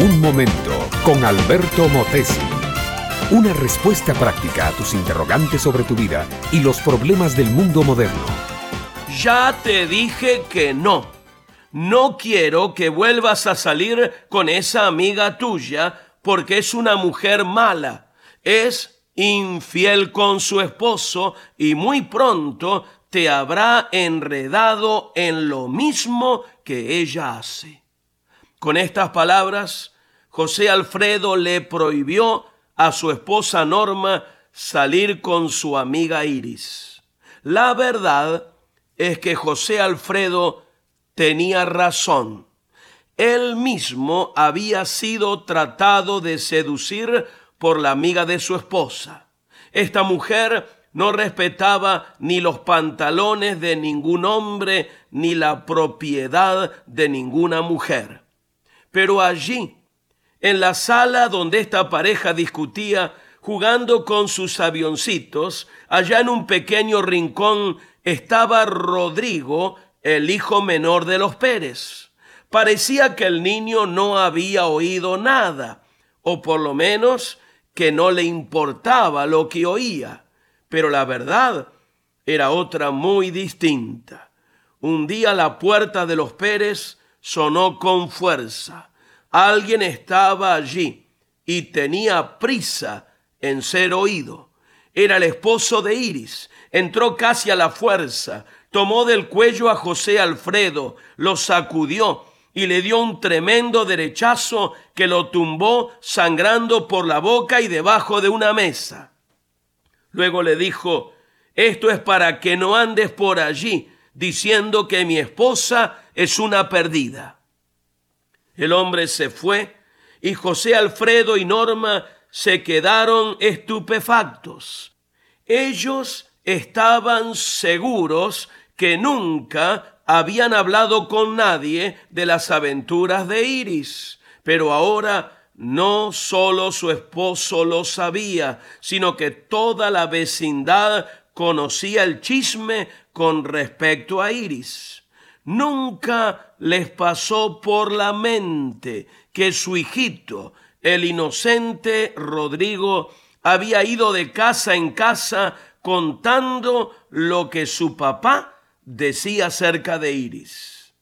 Un momento con Alberto Motesi. Una respuesta práctica a tus interrogantes sobre tu vida y los problemas del mundo moderno. Ya te dije que no. No quiero que vuelvas a salir con esa amiga tuya porque es una mujer mala. Es infiel con su esposo y muy pronto te habrá enredado en lo mismo que ella hace. Con estas palabras, José Alfredo le prohibió a su esposa Norma salir con su amiga Iris. La verdad es que José Alfredo tenía razón. Él mismo había sido tratado de seducir por la amiga de su esposa. Esta mujer no respetaba ni los pantalones de ningún hombre ni la propiedad de ninguna mujer. Pero allí, en la sala donde esta pareja discutía, jugando con sus avioncitos, allá en un pequeño rincón estaba Rodrigo, el hijo menor de los Pérez. Parecía que el niño no había oído nada, o por lo menos que no le importaba lo que oía. Pero la verdad era otra muy distinta. Un día la puerta de los Pérez sonó con fuerza. Alguien estaba allí y tenía prisa en ser oído. Era el esposo de Iris. Entró casi a la fuerza, tomó del cuello a José Alfredo, lo sacudió y le dio un tremendo derechazo que lo tumbó sangrando por la boca y debajo de una mesa. Luego le dijo, esto es para que no andes por allí diciendo que mi esposa es una perdida. El hombre se fue y José Alfredo y Norma se quedaron estupefactos. Ellos estaban seguros que nunca habían hablado con nadie de las aventuras de Iris, pero ahora no solo su esposo lo sabía, sino que toda la vecindad conocía el chisme con respecto a Iris. Nunca les pasó por la mente que su hijito, el inocente Rodrigo, había ido de casa en casa contando lo que su papá decía acerca de Iris.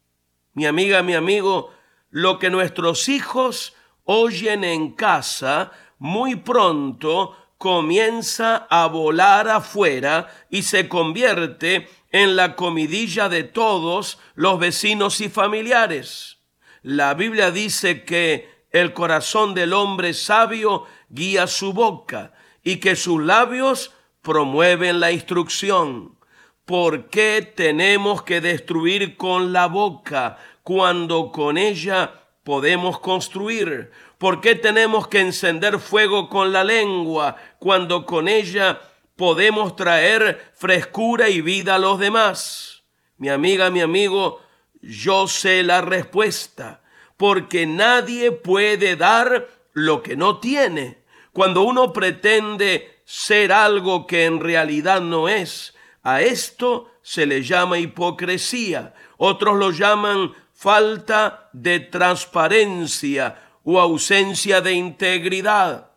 Mi amiga, mi amigo, lo que nuestros hijos oyen en casa muy pronto comienza a volar afuera y se convierte en la comidilla de todos los vecinos y familiares. La Biblia dice que el corazón del hombre sabio guía su boca y que sus labios promueven la instrucción. ¿Por qué tenemos que destruir con la boca cuando con ella podemos construir? ¿Por qué tenemos que encender fuego con la lengua cuando con ella podemos traer frescura y vida a los demás? Mi amiga, mi amigo, yo sé la respuesta, porque nadie puede dar lo que no tiene. Cuando uno pretende ser algo que en realidad no es, a esto se le llama hipocresía. Otros lo llaman falta de transparencia o ausencia de integridad.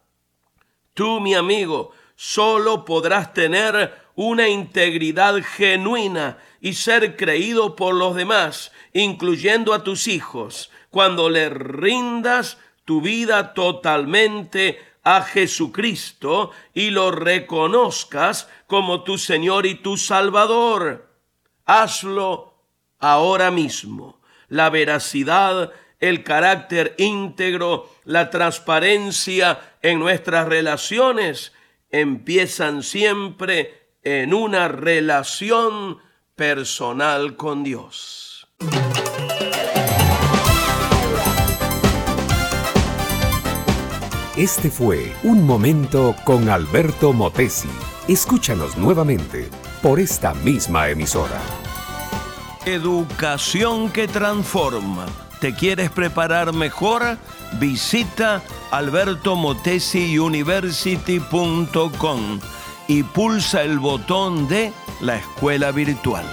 Tú, mi amigo, solo podrás tener una integridad genuina y ser creído por los demás, incluyendo a tus hijos, cuando le rindas tu vida totalmente a Jesucristo y lo reconozcas como tu Señor y tu Salvador. Hazlo ahora mismo. La veracidad el carácter íntegro, la transparencia en nuestras relaciones empiezan siempre en una relación personal con Dios. Este fue Un Momento con Alberto Motesi. Escúchanos nuevamente por esta misma emisora. Educación que transforma ¿Te quieres preparar mejor? Visita albertomotesiuniversity.com y pulsa el botón de la escuela virtual.